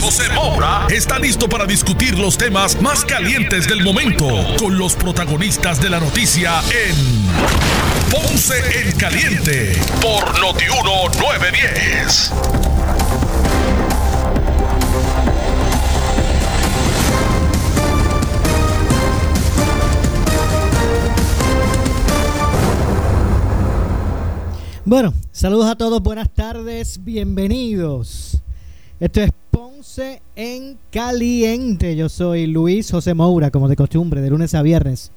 José Moura está listo para discutir los temas más calientes del momento con los protagonistas de la noticia en Ponce en Caliente por Notiuno 910. Bueno, saludos a todos, buenas tardes, bienvenidos. Esto es Ponce en Caliente. Yo soy Luis José Moura, como de costumbre, de lunes a viernes,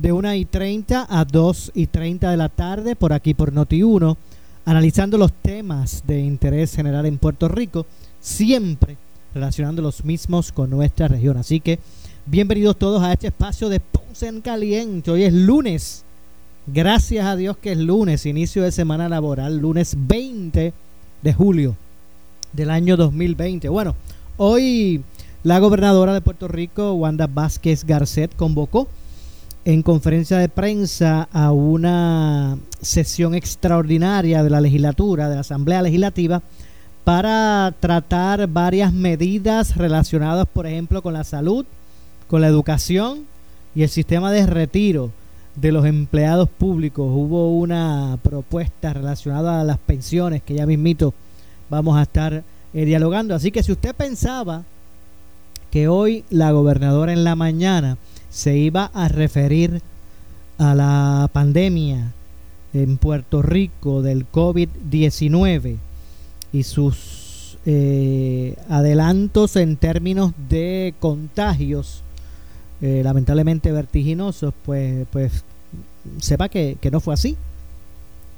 de 1 y 30 a 2 y 30 de la tarde, por aquí por Noti1, analizando los temas de interés general en Puerto Rico, siempre relacionando los mismos con nuestra región. Así que bienvenidos todos a este espacio de Ponce en Caliente. Hoy es lunes Gracias a Dios que es lunes, inicio de semana laboral, lunes 20 de julio del año 2020. Bueno, hoy la gobernadora de Puerto Rico, Wanda Vázquez Garcet, convocó en conferencia de prensa a una sesión extraordinaria de la legislatura, de la Asamblea Legislativa, para tratar varias medidas relacionadas, por ejemplo, con la salud, con la educación y el sistema de retiro de los empleados públicos. Hubo una propuesta relacionada a las pensiones que ya mismito vamos a estar eh, dialogando. Así que si usted pensaba que hoy la gobernadora en la mañana se iba a referir a la pandemia en Puerto Rico del COVID-19 y sus eh, adelantos en términos de contagios, eh, lamentablemente vertiginosos, pues, pues sepa que, no fue así.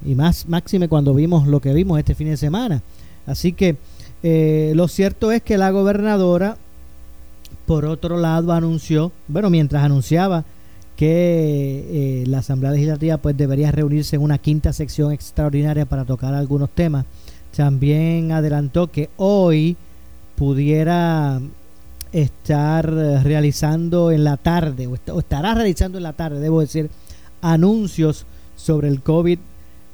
Y más máxime cuando vimos lo que vimos este fin de semana. Así que eh, lo cierto es que la gobernadora, por otro lado, anunció, bueno, mientras anunciaba que eh, la Asamblea Legislativa pues debería reunirse en una quinta sección extraordinaria para tocar algunos temas, también adelantó que hoy pudiera estar realizando en la tarde, o estará realizando en la tarde, debo decir, anuncios sobre el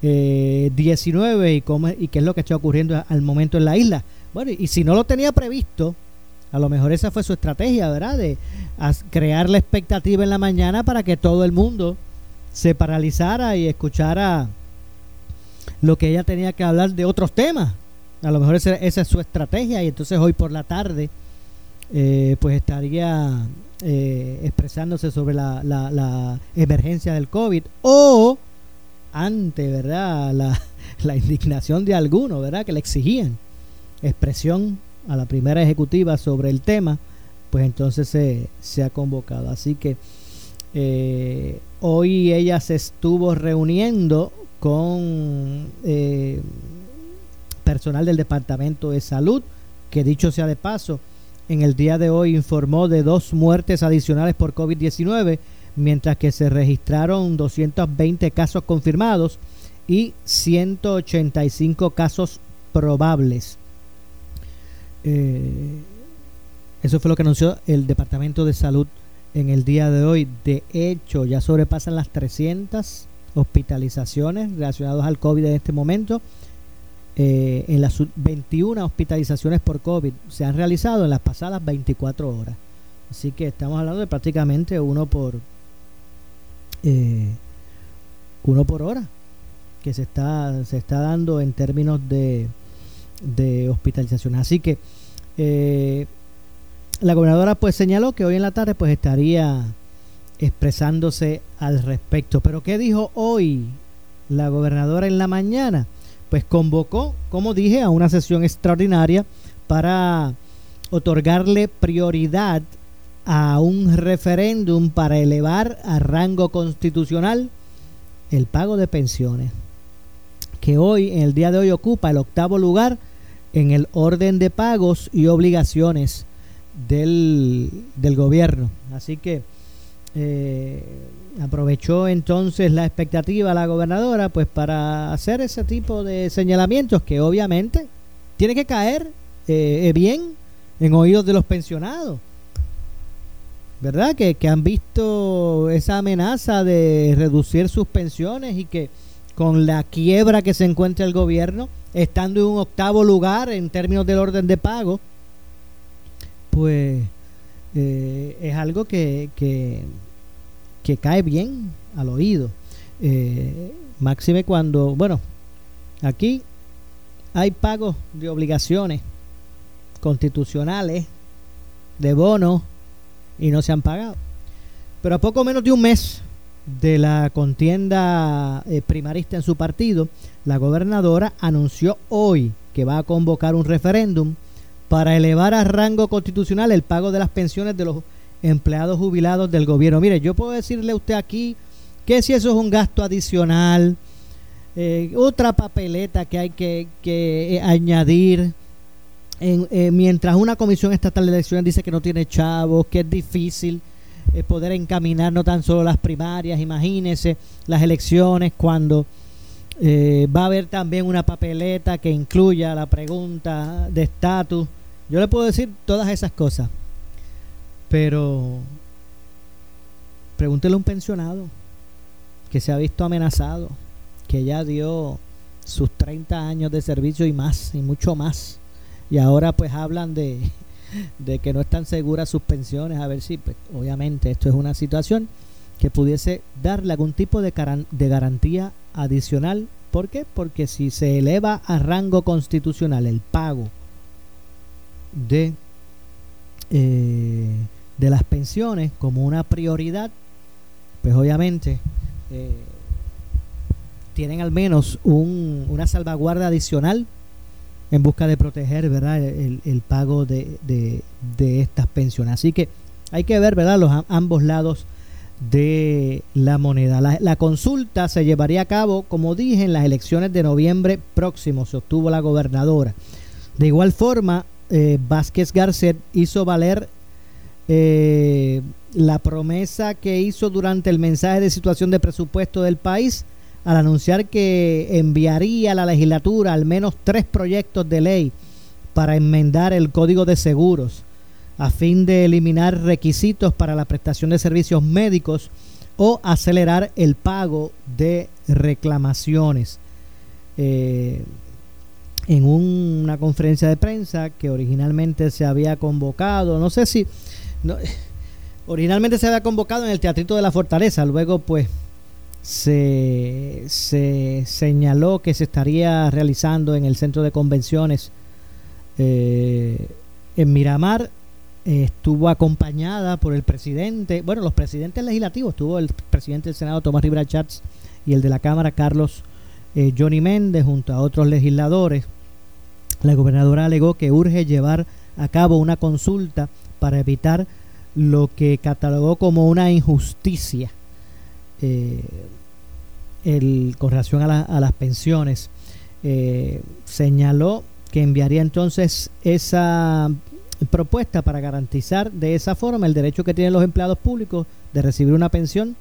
COVID-19 y, cómo, y qué es lo que está ocurriendo al momento en la isla. Bueno, y si no lo tenía previsto, a lo mejor esa fue su estrategia, ¿verdad? De crear la expectativa en la mañana para que todo el mundo se paralizara y escuchara lo que ella tenía que hablar de otros temas. A lo mejor esa, esa es su estrategia y entonces hoy por la tarde eh, pues estaría eh, expresándose sobre la, la, emergencia del COVID o ante verdad la, la indignación de algunos verdad que le exigían expresión a la primera ejecutiva sobre el tema pues entonces se, se ha convocado. Así que eh, hoy ella se estuvo reuniendo con personal del departamento de salud que dicho sea de paso en el día de hoy informó de dos muertes adicionales por COVID-19, mientras que se registraron 220 casos confirmados y 185 casos probables. Eh, eso fue lo que anunció el Departamento de Salud en el día de hoy. De hecho, ya sobrepasan las 300 hospitalizaciones relacionadas al COVID en este momento eh, en las 21 hospitalizaciones por COVID se han realizado en las pasadas 24 horas. Así que estamos hablando de prácticamente uno por eh, uno por hora que se está se está dando en términos de, de hospitalización. Así que eh, la gobernadora pues señaló que hoy en la tarde pues estaría expresándose al respecto. Pero ¿qué dijo hoy la gobernadora en la mañana? pues convocó, como dije, a una sesión extraordinaria para otorgarle prioridad a un referéndum para elevar a rango constitucional el pago de pensiones, que hoy, en el día de hoy, ocupa el octavo lugar en el orden de pagos y obligaciones del, del gobierno. Así que eh, aprovechó entonces la expectativa la gobernadora pues para hacer ese tipo de señalamientos que obviamente tiene que caer eh, bien en oídos de los pensionados. ¿Verdad? Que, que han visto esa amenaza de reducir sus pensiones y que con la quiebra que se encuentra el gobierno, estando en un octavo lugar en términos del orden de pago, pues eh, es algo que, que, que, cae bien al oído. Eh, máxime cuando, bueno, aquí hay pagos de obligaciones constitucionales, de bonos, y no se han pagado. Pero a poco menos de un mes de la contienda eh, primarista en su partido, la gobernadora anunció hoy que va a convocar un referéndum para elevar a rango constitucional el pago de las pensiones de los empleados jubilados del gobierno. Mire, yo puedo decirle a usted aquí que si eso es un gasto adicional, eh, otra papeleta que hay que, que eh, añadir, mientras una comisión estatal de elecciones dice que no tiene chavos, que es difícil eh, poder encaminar no tan solo las primarias, imagínese las elecciones cuando eh, va a haber también una papeleta que incluya la pregunta de estatus. Yo le puedo decir todas esas cosas, pero pregúntele a un pensionado que se ha visto amenazado, que ya dio sus 30 años de servicio y más, y mucho más. Y ahora pues hablan de, de que no están seguras sus pensiones, a ver si, pues, obviamente esto es una situación que pudiese darle algún tipo de, de garantía adicional. ¿Por qué? Porque si se eleva a rango constitucional el pago de, eh, de las pensiones como una prioridad, pues obviamente eh, tienen al menos un, una salvaguarda adicional en busca de proteger ¿verdad? El, pago de, de, estas pensiones. Así que hay que ver ¿verdad? los ambos lados de la moneda. La, consulta se llevaría a cabo, como dije, en las elecciones de noviembre próximo. Se obtuvo la gobernadora. De igual forma, eh, Vázquez Garcet hizo valer eh, la promesa que hizo durante el mensaje de situación de presupuesto del país al anunciar que enviaría a la legislatura al menos tres proyectos de ley para enmendar el Código de Seguros a fin de eliminar requisitos para la prestación de servicios médicos o acelerar el pago de reclamaciones. Eh, en una conferencia de prensa que originalmente se había convocado, no sé si, originalmente se había convocado en el Teatrito de la Fortaleza, luego pues se, se señaló que se estaría realizando en el centro de convenciones eh, en Miramar. estuvo acompañada por el presidente, bueno, los presidentes legislativos, estuvo el presidente del Senado Tomás Rivera y el de la Cámara Carlos eh, Johnny Méndez junto a otros legisladores. La gobernadora alegó que urge llevar a cabo una consulta para evitar lo que catalogó como una injusticia eh, el, con relación a, las pensiones, eh, señaló que enviaría entonces esa propuesta para garantizar de esa forma el derecho que tienen los empleados públicos de recibir una pensión,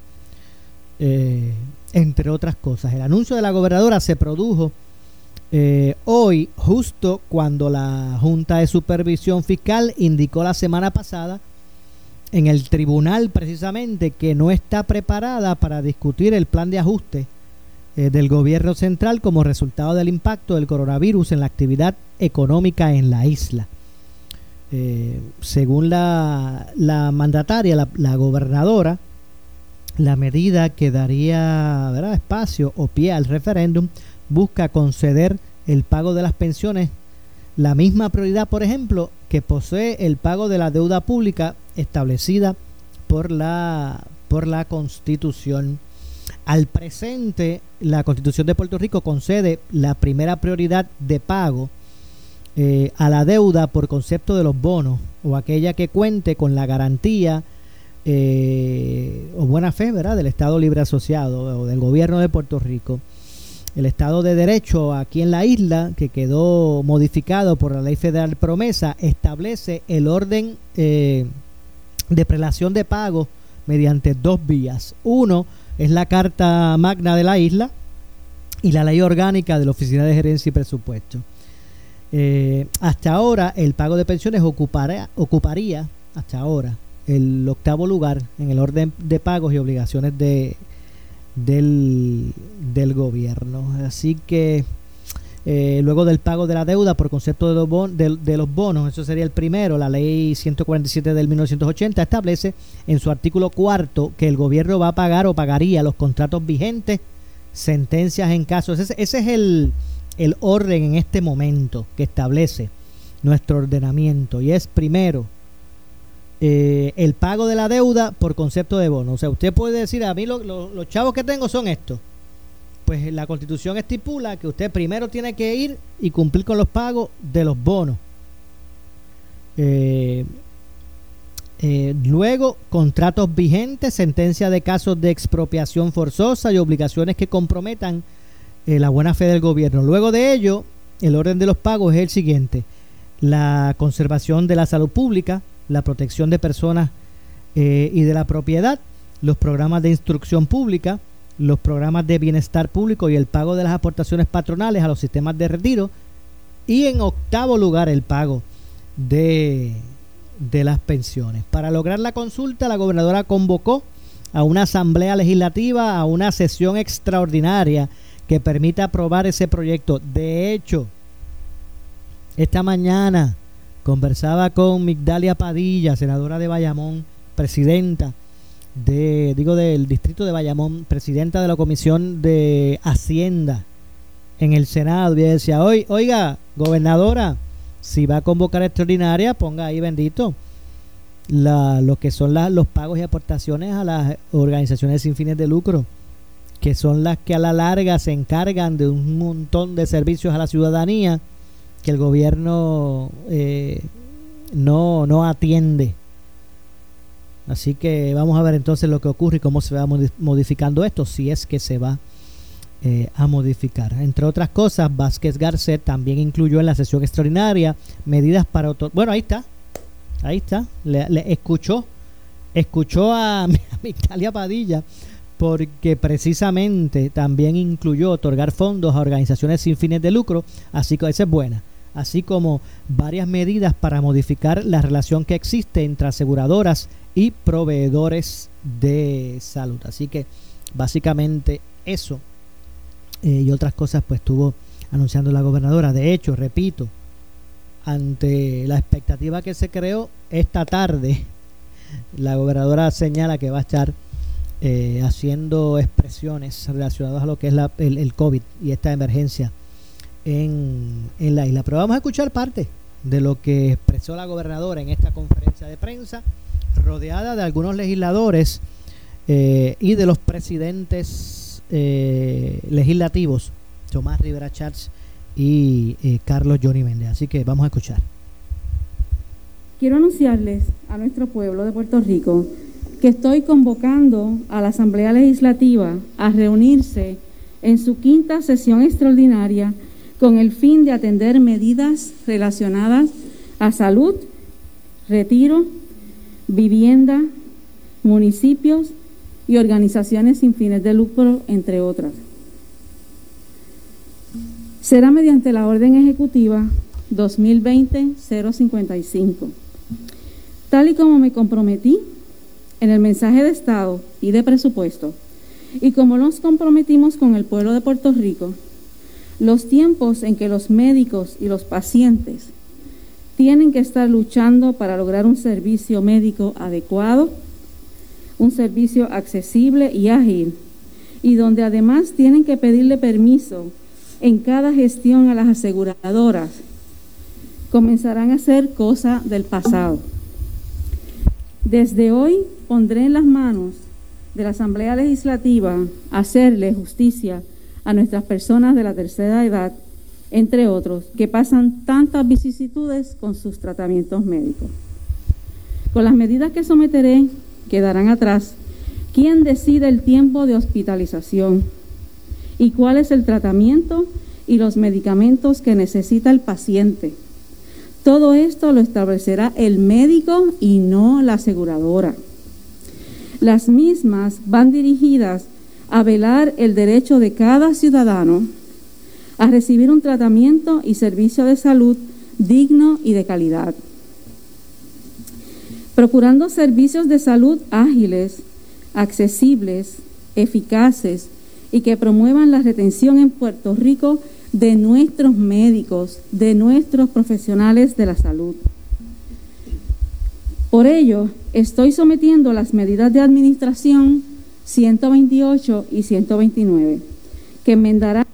eh, entre otras cosas. El anuncio de la gobernadora se produjo hoy, justo cuando la Junta de Supervisión Fiscal indicó la semana pasada en el tribunal precisamente que no está preparada para discutir el plan de ajuste eh, del gobierno central como resultado del impacto del coronavirus en la actividad económica en la isla. Eh, según la, mandataria, la, gobernadora, la medida que daría espacio o pie al referéndum busca conceder el pago de las pensiones la misma prioridad, por ejemplo, que posee el pago de la deuda pública establecida por la, por la Constitución. Al presente, la Constitución de Puerto Rico concede la primera prioridad de pago eh, a la deuda por concepto de los bonos o aquella que cuente con la garantía eh, o buena fe ¿verdad? del Estado Libre Asociado o del gobierno de Puerto Rico el Estado de Derecho aquí en la isla, que quedó modificado por la Ley Federal Promesa, establece el orden eh, de prelación de pago mediante dos vías. Uno es la Carta Magna de la isla y la Ley Orgánica de la Oficina de Gerencia y Presupuesto. Eh, hasta ahora el pago de pensiones ocuparía, ocuparía, hasta ahora, el octavo lugar en el orden de pagos y obligaciones de, del gobierno. Así que eh, luego del pago de la deuda por concepto de los, bonos, eso sería el primero, la ley 147 del 1980 establece en su artículo cuarto que el gobierno va a pagar o pagaría los contratos vigentes, sentencias en casos. Ese, ese es el, el orden en este momento que establece nuestro ordenamiento y es primero eh, el pago de la deuda por concepto de bono. O sea, usted puede decir, a mí los chavos que tengo son estos. Pues la constitución estipula que usted primero tiene que ir y cumplir con los pagos de los bonos. Eh, eh, luego, contratos vigentes, sentencia de casos de expropiación forzosa y obligaciones que comprometan la buena fe del gobierno. Luego de ello, el orden de los pagos es el siguiente. La conservación de la salud pública, la protección de personas eh, y de la propiedad, los programas de instrucción pública, los programas de bienestar público y el pago de las aportaciones patronales a los sistemas de retiro y en octavo lugar el pago de, de las pensiones. Para lograr la consulta, la gobernadora convocó a una asamblea legislativa, a una sesión extraordinaria que permita aprobar ese proyecto. De hecho, esta mañana Conversaba con Migdalia Padilla, senadora de Bayamón, presidenta de, digo, del distrito de Bayamón, presidenta de la Comisión de Hacienda en el Senado. Y decía, oiga, gobernadora, si va a convocar extraordinaria, ponga ahí bendito la, lo que son los pagos y aportaciones a las organizaciones sin fines de lucro, que son las que a la larga se encargan de un montón de servicios a la ciudadanía que el gobierno eh, no, no atiende. Así que vamos a ver entonces lo que ocurre y cómo se va modificando esto, si es que se va eh, a modificar. Entre otras cosas, Vázquez Garcet también incluyó en la sesión extraordinaria medidas para... Bueno, ahí está, ahí está, le, escuchó, escuchó a, a Italia Padilla porque precisamente también incluyó otorgar fondos a organizaciones sin fines de lucro, así que esa es buena así como varias medidas para modificar la relación que existe entre aseguradoras y proveedores de salud. Así que básicamente eso eh, y otras cosas pues estuvo anunciando la gobernadora. De hecho, repito, ante la expectativa que se creó esta tarde, la gobernadora señala que va a estar eh, haciendo expresiones relacionadas a lo que es la, el, el COVID y esta emergencia en, la isla. Pero vamos a escuchar parte de lo que expresó la gobernadora en esta conferencia de prensa, rodeada de algunos legisladores eh, y de los presidentes eh, legislativos, Tomás Rivera Chats y eh, Carlos Johnny Méndez. Así que vamos a escuchar. Quiero anunciarles a nuestro pueblo de Puerto Rico que estoy convocando a la Asamblea Legislativa a reunirse en su quinta sesión extraordinaria con el fin de atender medidas relacionadas a salud, retiro, vivienda, municipios y organizaciones sin fines de lucro, entre otras. Será mediante la orden ejecutiva 2020-055. Tal y como me comprometí en el mensaje de Estado y de presupuesto, y como nos comprometimos con el pueblo de Puerto Rico, los tiempos en que los médicos y los pacientes tienen que estar luchando para lograr un servicio médico adecuado, un servicio accesible y ágil, y donde además tienen que pedirle permiso en cada gestión a las aseguradoras, comenzarán a ser cosa del pasado. Desde hoy pondré en las manos de la Asamblea Legislativa hacerle justicia a nuestras personas de la tercera edad, entre otros, que pasan tantas vicisitudes con sus tratamientos médicos. Con las medidas que someteré, quedarán atrás quién decide el tiempo de hospitalización y cuál es el tratamiento y los medicamentos que necesita el paciente. Todo esto lo establecerá el médico y no la aseguradora. Las mismas van dirigidas a velar el derecho de cada ciudadano a recibir un tratamiento y servicio de salud digno y de calidad. Procurando servicios de salud ágiles, accesibles, eficaces y que promuevan la retención en Puerto Rico de nuestros médicos, de nuestros profesionales de la salud. Por ello, estoy sometiendo las medidas de administración 128 y 129, que enmendarán.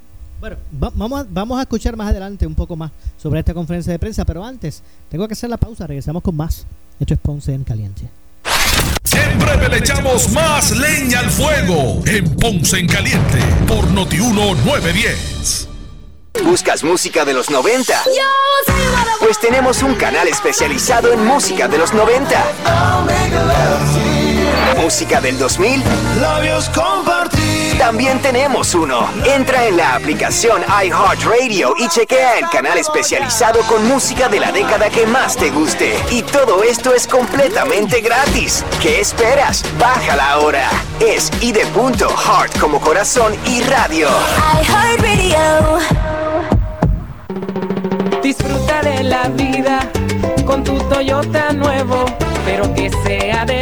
Bueno, vamos, a, vamos a escuchar más adelante un poco más sobre esta conferencia de prensa, pero antes tengo que hacer la pausa, regresamos con más. Esto es Ponce en Caliente. Siempre le echamos más leña al fuego en Ponce en Caliente por Notiuno 910. ¿Buscas música de los 90? Pues tenemos un canal especializado en música de los 90. ¿Música del 2000? Labios compartir. También tenemos uno. Entra en la aplicación iHeartRadio y chequea el canal especializado con música de la década que más te guste. Y todo esto es completamente gratis. ¿Qué esperas? Bájala ahora. Es y de punto heart como corazón y radio. iHeartRadio. Disfruta de la vida con tu Toyota nuevo, pero que sea de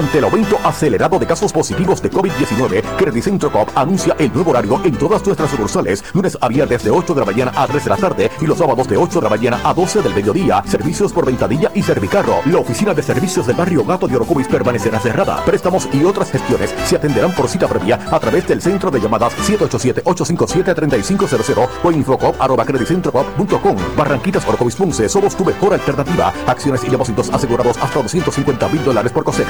Ante el aumento acelerado de casos positivos de COVID-19, Credit Centro Cop anuncia el nuevo horario en todas nuestras sucursales, lunes a viernes de 8 de la mañana a 3 de la tarde y los sábados de 8 de la mañana a 12 del mediodía. Servicios por ventadilla y servicarro. La oficina de servicios del barrio Gato de Orocovis permanecerá cerrada. Préstamos y otras gestiones se atenderán por cita previa a través del centro de llamadas 787-857-3500 o infocop.com. Barranquitas Orocovis Ponce, somos tu mejor alternativa. Acciones y depósitos asegurados hasta 250 mil dólares por coser.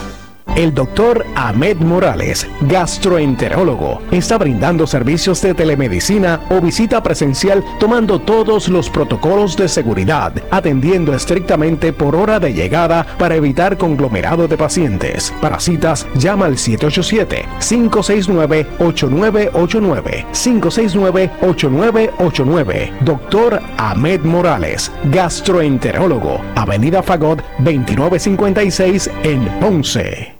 El doctor Ahmed Morales, gastroenterólogo, está brindando servicios de telemedicina o visita presencial tomando todos los protocolos de seguridad, atendiendo estrictamente por hora de llegada para evitar conglomerado de pacientes. Para citas, llama al 787-569-8989. 569-8989. Doctor Ahmed Morales, gastroenterólogo, Avenida Fagot 2956 en Ponce.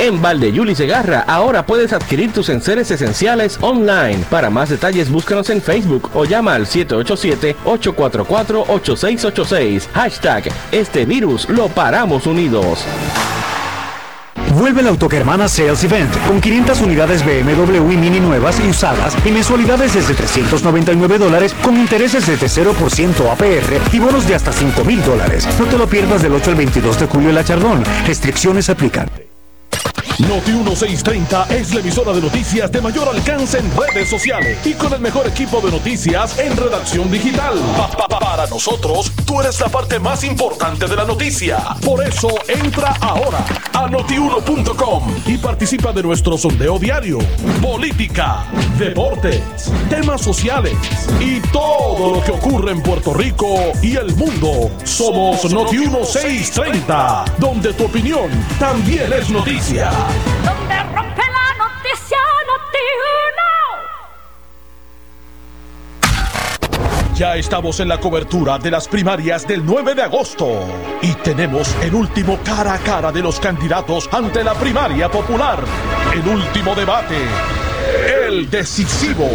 En Valdeyuli Segarra ahora puedes adquirir tus enseres esenciales online. Para más detalles búscanos en Facebook o llama al 787-844-8686. Hashtag Este virus lo paramos unidos. Vuelve la Autogermana Sales Event con 500 unidades BMW y Mini nuevas y usadas y mensualidades desde 399 dólares con intereses desde 0% APR y bonos de hasta 5 mil dólares. No te lo pierdas del 8 al 22 de julio en La Chardón. Restricciones aplican. Noti 1630 es la emisora de noticias de mayor alcance en redes sociales y con el mejor equipo de noticias en redacción digital. Pa, pa, pa, para nosotros, tú eres la parte más importante de la noticia. Por eso entra ahora a notiuno.com y participa de nuestro sondeo diario. Política, deportes, temas sociales y todo lo que ocurre en Puerto Rico y el mundo. Somos Noti 1630, donde tu opinión también es noticia. Ya estamos en la cobertura de las primarias del 9 de agosto y tenemos el último cara a cara de los candidatos ante la primaria popular. El último debate. El decisivo.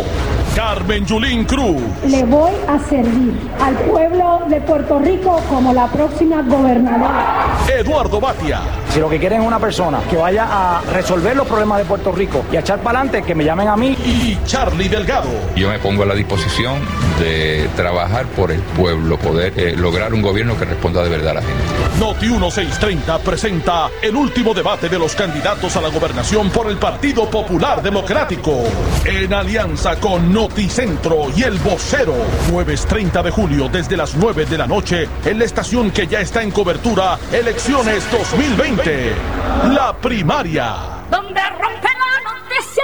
Carmen Yulín Cruz. Le voy a servir al pueblo de Puerto Rico como la próxima gobernadora. Eduardo Batia. Si lo que quieren es una persona que vaya a resolver los problemas de Puerto Rico y a echar para adelante, que me llamen a mí. Y Charlie Delgado. Yo me pongo a la disposición de trabajar por el pueblo, poder eh, lograr un gobierno que responda de verdad a la gente. Noti 1630 presenta el último debate de los candidatos a la gobernación por el Partido Popular Democrático. En alianza con Noticentro y El Vocero. Jueves 30 de julio desde las 9 de la noche en la estación que ya está en cobertura Elecciones 2020. La primaria. Donde rompe la noticia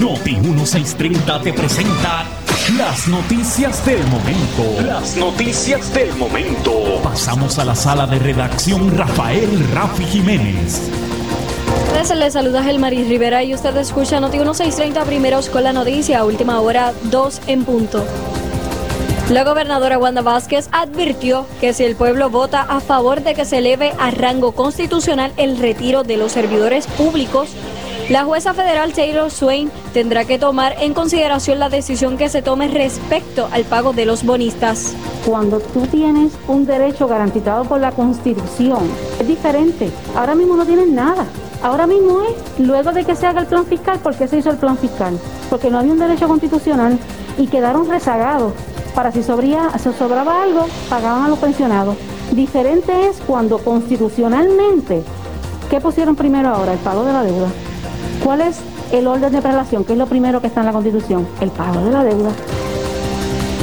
Noti 1630 te presenta las noticias del momento. Las noticias del momento. Pasamos a la sala de redacción Rafael Rafi Jiménez. Les saluda Gelmaris Rivera y usted escucha Noti 1630 primeros con la noticia, última hora 2 en punto. La gobernadora Wanda Vázquez advirtió que si el pueblo vota a favor de que se eleve a rango constitucional el retiro de los servidores públicos, la jueza federal Taylor Swain tendrá que tomar en consideración la decisión que se tome respecto al pago de los bonistas. Cuando tú tienes un derecho garantizado por la Constitución, es diferente. Ahora mismo no tienen nada. Ahora mismo es, luego de que se haga el plan fiscal, ¿por qué se hizo el plan fiscal? Porque no había un derecho constitucional y quedaron rezagados. Para si si sobraba algo, pagaban a los pensionados. Diferente es cuando constitucionalmente, ¿qué pusieron primero ahora? El pago de la deuda. ¿Cuál es el orden de prelación? ¿Qué es lo primero que está en la Constitución? El pago de la deuda.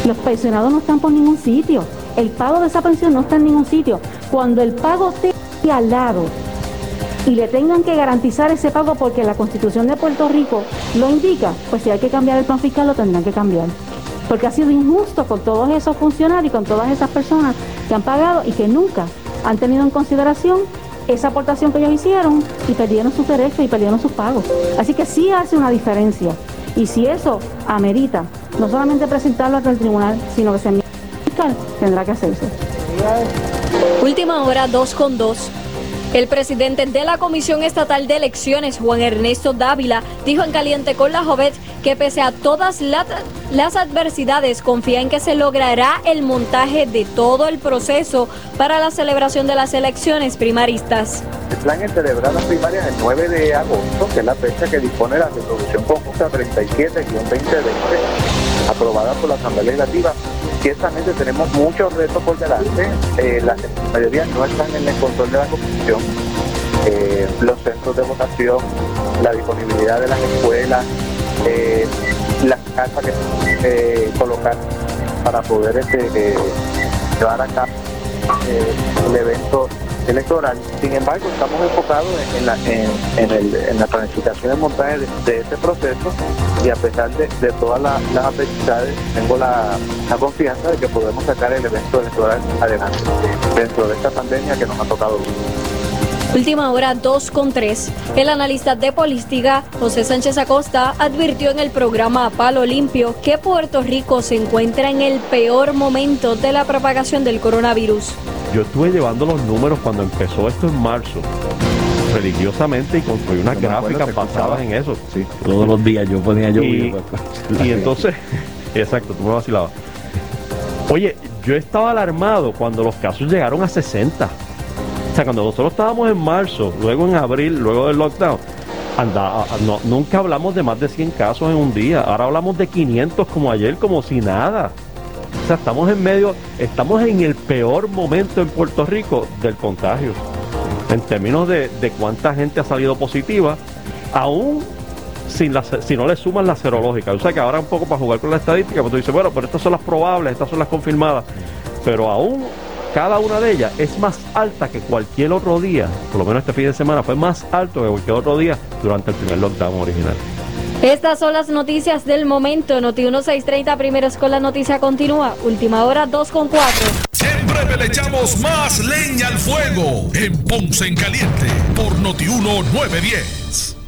Los pensionados no están por ningún sitio. El pago de esa pensión no está en ningún sitio. Cuando el pago esté al lado y le tengan que garantizar ese pago porque la Constitución de Puerto Rico lo indica, pues si hay que cambiar el plan fiscal lo tendrán que cambiar. Porque ha sido injusto con todos esos funcionarios y con todas esas personas que han pagado y que nunca han tenido en consideración esa aportación que ellos hicieron y perdieron sus derechos y perdieron sus pagos. Así que sí hace una diferencia. Y si eso amerita no solamente presentarlo ante el tribunal, sino que se fiscal, tendrá que hacerse. Última hora 2 con 2. El presidente de la Comisión Estatal de Elecciones, Juan Ernesto Dávila, dijo en Caliente con la Jovet que pese a todas la- las adversidades, confía en que se logrará el montaje de todo el proceso para la celebración de las elecciones primaristas. El plan es celebrar las primarias el 9 de agosto, que es la fecha que dispone la resolución conjunta 37-2020, aprobada por la Asamblea Legislativa. Ciertamente tenemos muchos retos por delante. Eh, la mayoría no están en el control de la Constitución. Eh, los centros de votación, la disponibilidad de las escuelas, eh, las casas que eh, colocar para poder este, llevar a cabo el evento electoral. Sin embargo, estamos enfocados en, la, en, en el- la planificación y montaje de, de este proceso y a pesar de, de todas la- las adversidades, tengo la, confianza de que podemos sacar el evento electoral adelante dentro de esta pandemia que nos ha tocado. Última hora 2 con 3. El analista de política, José Sánchez Acosta, advirtió en el programa A Palo Limpio que Puerto Rico se encuentra en el peor momento de la propagación del coronavirus. Yo estuve llevando los números cuando empezó esto en marzo, religiosamente, y construí unas gráficas basadas en eso. Sí. Todos los días yo ponía yo. Y, y entonces, exacto, tú me vacilabas. Oye, yo estaba alarmado cuando los casos llegaron a 60. Sea, cuando nosotros estábamos en marzo, luego en abril, luego del lockdown, anda, no, nunca hablamos de más de 100 casos en un día. Ahora hablamos de 500 como ayer, como si nada. O sea, estamos en medio, estamos en el peor momento en Puerto Rico del contagio. En términos de, de cuánta gente ha salido positiva, aún sin la, si no le suman la serológica. O sea que ahora un poco para jugar con la estadística, pues tú dices, bueno, pero estas son las probables, estas son las confirmadas. Pero aún cada una de ellas es más alta que cualquier otro día, por lo menos este fin de semana fue más alto que cualquier otro día durante el primer lockdown original. Estas son las noticias del momento. Noti 1630, primeros con la noticia continúa. Última hora 2 con 4. Siempre le echamos más leña al fuego en Ponce en Caliente por Noti 910.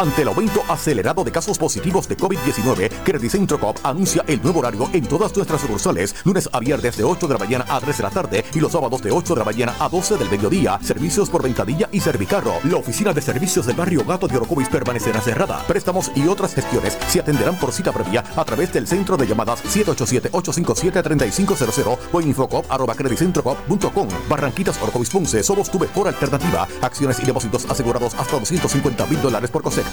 Ante el aumento acelerado de casos positivos de COVID-19, Credit Centro Coop anuncia el nuevo horario en todas nuestras sucursales, lunes a viernes de 8 de la mañana a 3 de la tarde y los sábados de 8 de la mañana a 12 del mediodía. Servicios por ventadilla y servicarro. La oficina de servicios del barrio Gato de Orocovis permanecerá cerrada. Préstamos y otras gestiones se atenderán por cita previa a través del centro de llamadas 787-857-3500 o infocop.com. Barranquitas Orocovis Ponce, somos tu mejor alternativa. Acciones y depósitos asegurados hasta 250 mil dólares por COSEC.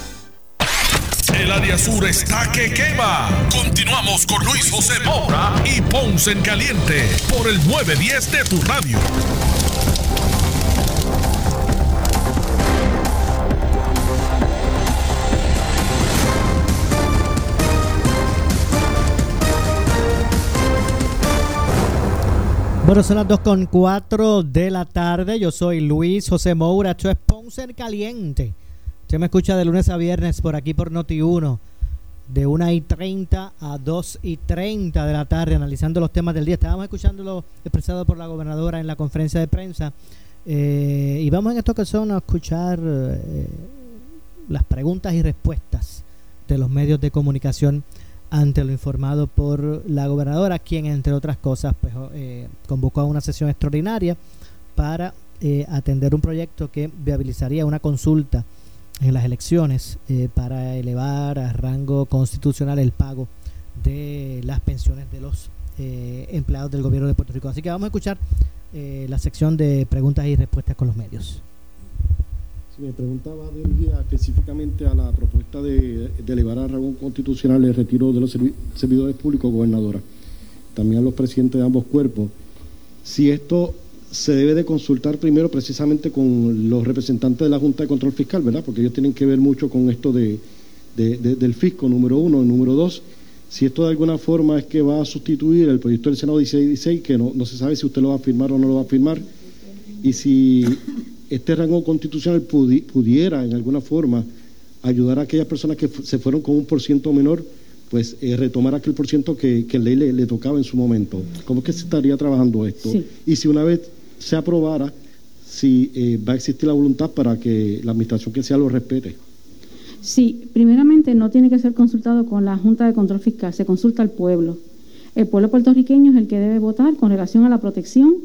El área sur está que quema. Continuamos con Luis José Moura y Ponce en Caliente por el 910 de tu radio. Bueno, son las 2 con 4 de la tarde. Yo soy Luis José Moura. Esto es Ponce en Caliente. Usted me escucha de lunes a viernes por aquí por Noti1, de 1 y 30 a 2 y 30 de la tarde, analizando los temas del día. Estábamos escuchando lo expresado por la gobernadora en la conferencia de prensa. Eh, y vamos en esta ocasión a escuchar eh, las preguntas y respuestas de los medios de comunicación ante lo informado por la gobernadora, quien entre otras cosas pues, eh, convocó a una sesión extraordinaria para atender un proyecto que viabilizaría una consulta en las elecciones eh, para elevar a rango constitucional el pago de las pensiones de los eh, empleados del gobierno de Puerto Rico. Así que vamos a escuchar eh, la sección de preguntas y respuestas con los medios. Sí, mi pregunta va dirigida específicamente a la propuesta de, de elevar a rango constitucional el retiro de los servi- servidores públicos, gobernadora. También a los presidentes de ambos cuerpos. Si esto se debe de consultar primero precisamente con los representantes de la Junta de Control Fiscal, ¿verdad? Porque ellos tienen que ver mucho con esto de, de- de- del fisco, número uno. Y número dos, si esto de alguna forma es que va a sustituir el proyecto del Senado 1616, que no, no se sabe si usted lo va a firmar o no lo va a firmar, y si este rango constitucional pudi- pudiera en alguna forma ayudar a aquellas personas que se fueron con un por ciento menor, pues eh, retomar aquel por ciento que, que ley le, le tocaba en su momento. ¿Cómo es que se estaría trabajando esto? Sí. Y si una vez se aprobara, si eh, va a existir la voluntad para que la administración que sea lo respete. Sí, primeramente no tiene que ser consultado con la Junta de Control Fiscal, se consulta al pueblo. El pueblo puertorriqueño es el que debe votar con relación a la protección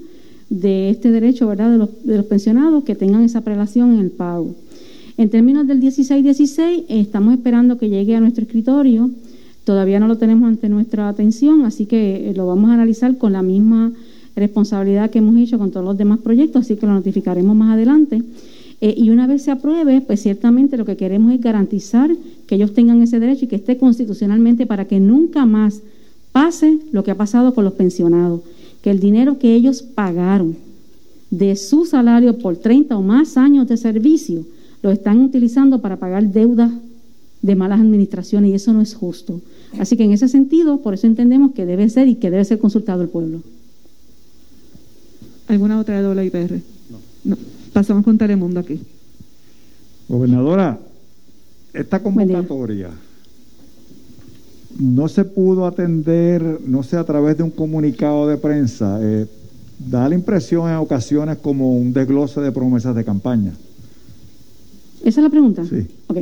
de este derecho, ¿verdad?, de los, de los pensionados que tengan esa prelación en el pago. En términos del 16-16, estamos esperando que llegue a nuestro escritorio. Todavía no lo tenemos ante nuestra atención, así que eh, lo vamos a analizar con la misma responsabilidad que hemos hecho con todos los demás proyectos, así que lo notificaremos más adelante. Eh, y una vez se apruebe, pues ciertamente lo que queremos es garantizar que ellos tengan ese derecho y que esté constitucionalmente para que nunca más pase lo que ha pasado con los pensionados, que el dinero que ellos pagaron de su salario por 30 o más años de servicio lo están utilizando para pagar deudas de malas administraciones y eso no es justo. Así que en ese sentido, por eso entendemos que debe ser y que debe ser consultado el pueblo. ¿Alguna otra de WIPR? No. Pasamos con Telemundo aquí. Gobernadora, esta convocatoria no se pudo atender, no sé, a través de un comunicado de prensa. eh, da la impresión en ocasiones como un desglose de promesas de campaña. ¿Esa es la pregunta? Sí. Ok.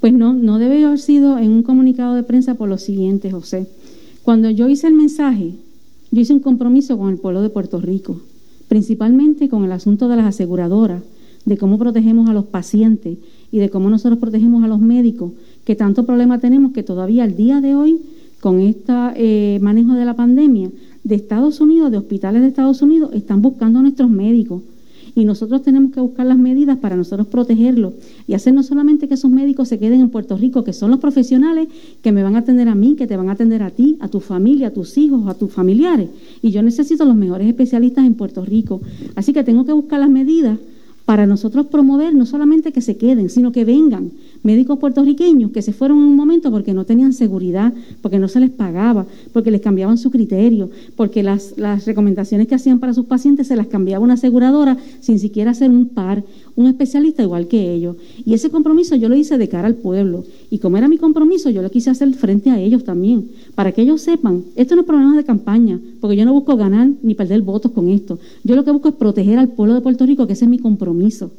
Pues no, no debe haber sido en un comunicado de prensa por lo siguiente, José. Cuando yo hice el mensaje, yo hice un compromiso con el pueblo de Puerto Rico, principalmente con el asunto de las aseguradoras, de cómo protegemos a los pacientes y de cómo nosotros protegemos a los médicos, que tanto problema tenemos que todavía al día de hoy, con este manejo de la pandemia, de Estados Unidos, de hospitales de Estados Unidos, están buscando a nuestros médicos. Y nosotros tenemos que buscar las medidas para nosotros protegerlo y hacer no solamente que esos médicos se queden en Puerto Rico, que son los profesionales que me van a atender a mí, que te van a atender a ti, a tu familia, a tus hijos, a tus familiares. Y yo necesito los mejores especialistas en Puerto Rico. Así que tengo que buscar las medidas para nosotros promover no solamente que se queden, sino que vengan médicos puertorriqueños que se fueron en un momento porque no tenían seguridad, porque no se les pagaba, porque les cambiaban su criterio, porque las, las recomendaciones que hacían para sus pacientes se las cambiaba una aseguradora sin siquiera hacer un par, un especialista igual que ellos. Y ese compromiso yo lo hice de cara al pueblo. Y como era mi compromiso, yo lo quise hacer frente a ellos también, para que ellos sepan, esto no es problema de campaña, porque yo no busco ganar ni perder votos con esto. Yo lo que busco es proteger al pueblo de Puerto Rico, que ese es mi compromiso.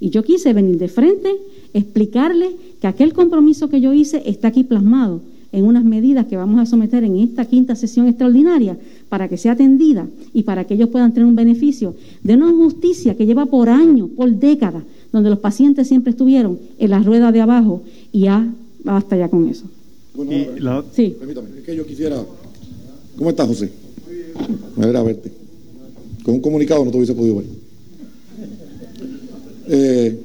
Y yo quise venir de frente, explicarle que aquel compromiso que yo hice está aquí plasmado en unas medidas que vamos a someter en esta quinta sesión extraordinaria para que sea atendida y para que ellos puedan tener un beneficio de una justicia que lleva por años, por décadas, donde los pacientes siempre estuvieron en la rueda de abajo y ya basta ya con eso. Bueno, Y Sí. permítame, es que yo quisiera. ¿Cómo estás, José? Me alegra verte. Con un comunicado no te hubiese podido ver. Eh,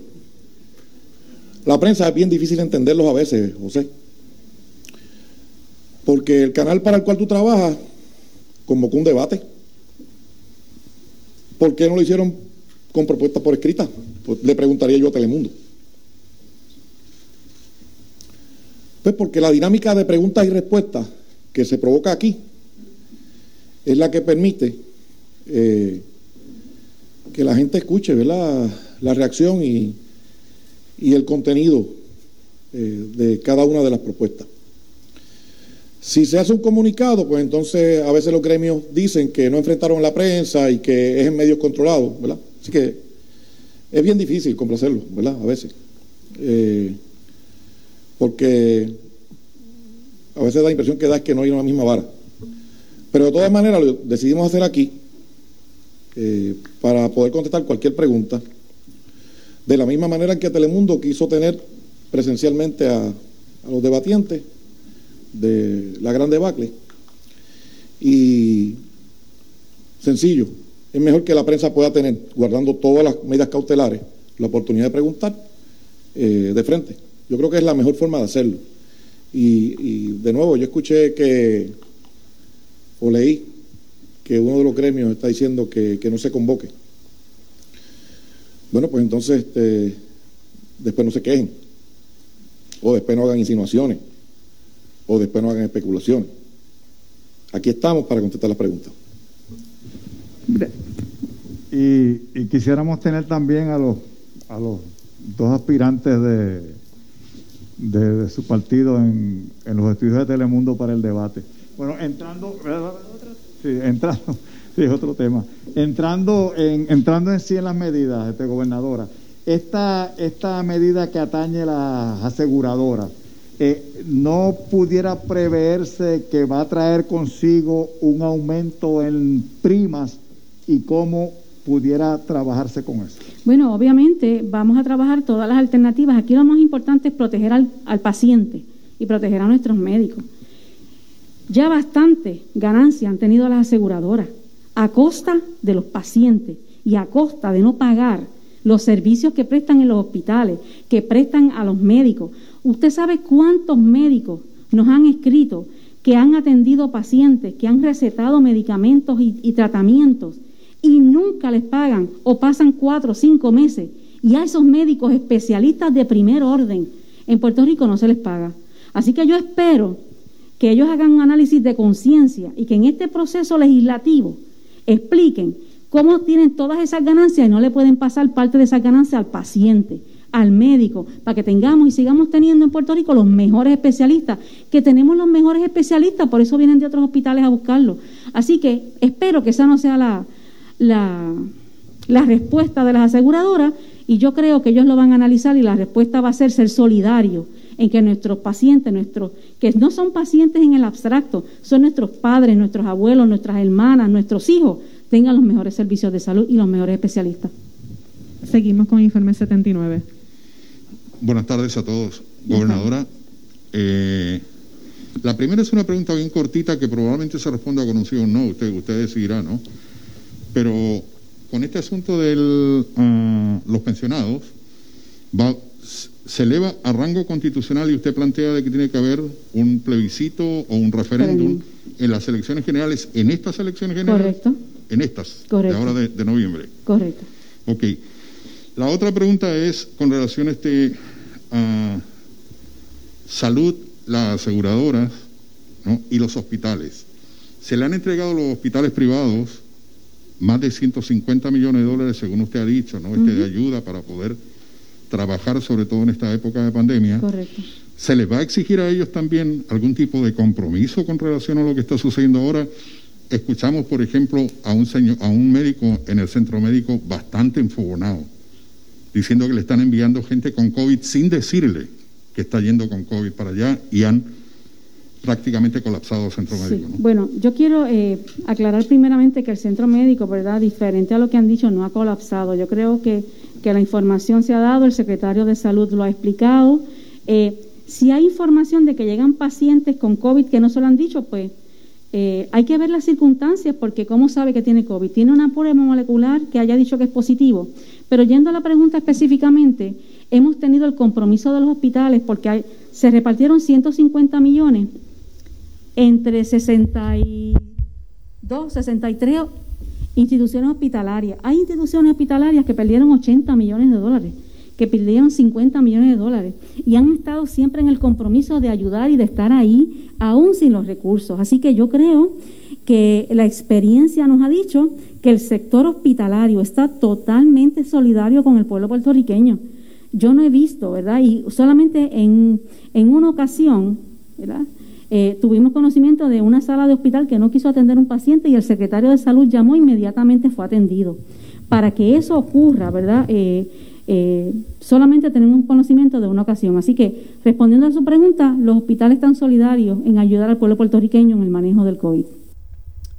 la prensa es bien difícil entenderlos a veces, José. Porque el canal para el cual tú trabajas convocó un debate. ¿Por qué no lo hicieron con propuestas por escrita? Pues le preguntaría yo a Telemundo. Pues porque la dinámica de preguntas y respuestas que se provoca aquí es la que permite eh, que la gente escuche ¿verdad? La reacción y, y el contenido eh, de cada una de las propuestas. Si se hace un comunicado, pues entonces a veces los gremios dicen que no enfrentaron la prensa y que es en medios controlados, ¿verdad? Así que es bien difícil complacerlo, ¿verdad? A veces. Eh, porque a veces la impresión que da que no hay una misma vara. Pero de todas maneras lo decidimos hacer aquí eh, para poder contestar cualquier pregunta, de la misma manera que Telemundo quiso tener presencialmente a, los debatientes de la gran debacle. Y sencillo, es mejor que la prensa pueda tener, guardando todas las medidas cautelares, la oportunidad de preguntar eh, de frente. Yo creo que es la mejor forma de hacerlo. Y, de nuevo, yo escuché que, o leí, que uno de los gremios está diciendo que no se convoque. Bueno, pues entonces este, después no se quejen, o después no hagan insinuaciones, o después no hagan especulaciones. Aquí estamos para contestar las preguntas. Y, quisiéramos tener también a los, a los dos aspirantes de su partido en, en, los estudios de Telemundo para el debate. Bueno, entrando, sí, entrando, sí, es otro tema. Entrando en, entrando en sí en las medidas, este, gobernadora, esta, esta medida que atañe a las aseguradoras, eh, ¿no pudiera preverse que va a traer consigo un aumento en primas y cómo pudiera trabajarse con eso? Bueno, obviamente vamos a trabajar todas las alternativas. Aquí lo más importante es proteger al, al paciente y proteger a nuestros médicos. Ya bastante ganancia han tenido las aseguradoras a costa de los pacientes y a costa de no pagar los servicios que prestan en los hospitales, que prestan a los médicos. Usted sabe cuántos médicos nos han escrito que han atendido pacientes, que han recetado medicamentos y, tratamientos y nunca les pagan o pasan cuatro o cinco meses y a esos médicos especialistas de primer orden en Puerto Rico no se les paga. Así que yo espero que ellos hagan un análisis de conciencia y que en este proceso legislativo expliquen cómo tienen todas esas ganancias y no le pueden pasar parte de esas ganancias al paciente, al médico, para que tengamos y sigamos teniendo en Puerto Rico los mejores especialistas, que tenemos los mejores especialistas, por eso vienen de otros hospitales a buscarlos. Así que espero que esa no sea la, la, la respuesta de las aseguradoras y yo creo que ellos lo van a analizar y la respuesta va a ser ser solidario en que nuestros pacientes, nuestros, que no son pacientes en el abstracto, son nuestros padres, nuestros abuelos, nuestras hermanas, nuestros hijos, tengan los mejores servicios de salud y los mejores especialistas. Seguimos con informe 79. Buenas tardes a todos. Gobernadora, eh, la primera es una pregunta bien cortita que probablemente se responda con un sí o no, usted, usted decidirá, ¿no? Pero con este asunto de los pensionados, va, se eleva a rango constitucional y usted plantea de que tiene que haber un plebiscito o un referéndum en las elecciones generales, en estas elecciones generales. Correcto. En estas, Correcto. de ahora de, de noviembre. Correcto. Ok. La otra pregunta es con relación a este a salud, las aseguradoras ¿no? y los hospitales. Se le han entregado a los hospitales privados más de 150 millones de dólares, según usted ha dicho, ¿no? Este, de ayuda para poder trabajar, sobre todo en esta época de pandemia. Correcto. ¿Se les va a exigir a ellos también algún tipo de compromiso con relación a lo que está sucediendo ahora? Escuchamos, por ejemplo, a un, señor, a un médico en el centro médico bastante enfogonado, diciendo que le están enviando gente con COVID sin decirle que está yendo con COVID para allá y han prácticamente colapsado el centro Sí. médico. ¿no? Bueno, yo quiero eh, aclarar primeramente que el centro médico, ¿verdad? Diferente a lo que han dicho, no ha colapsado. Yo creo que, que la información se ha dado, el secretario de Salud lo ha explicado. Eh, si hay información de que llegan pacientes con COVID que no se lo han dicho, pues eh, hay que ver las circunstancias porque ¿cómo sabe que tiene COVID? Tiene una prueba molecular que haya dicho que es positivo. Pero yendo a la pregunta específicamente, hemos tenido el compromiso de los hospitales porque hay- se repartieron 150 millones entre 62, 63 instituciones hospitalarias. Hay instituciones hospitalarias que perdieron 80 millones de dólares, que perdieron 50 millones de dólares y han estado siempre en el compromiso de ayudar y de estar ahí, aún sin los recursos. Así que yo creo que la experiencia nos ha dicho que el sector hospitalario está totalmente solidario con el pueblo puertorriqueño. Yo no he visto, ¿verdad? Y solamente en, en una ocasión, ¿verdad? Eh, tuvimos conocimiento de una sala de hospital que no quiso atender un paciente y el secretario de salud llamó inmediatamente fue atendido. Para que eso ocurra, ¿verdad? Eh, eh, solamente tenemos conocimiento de una ocasión. Así que, respondiendo a su pregunta, los hospitales están solidarios en ayudar al pueblo puertorriqueño en el manejo del COVID.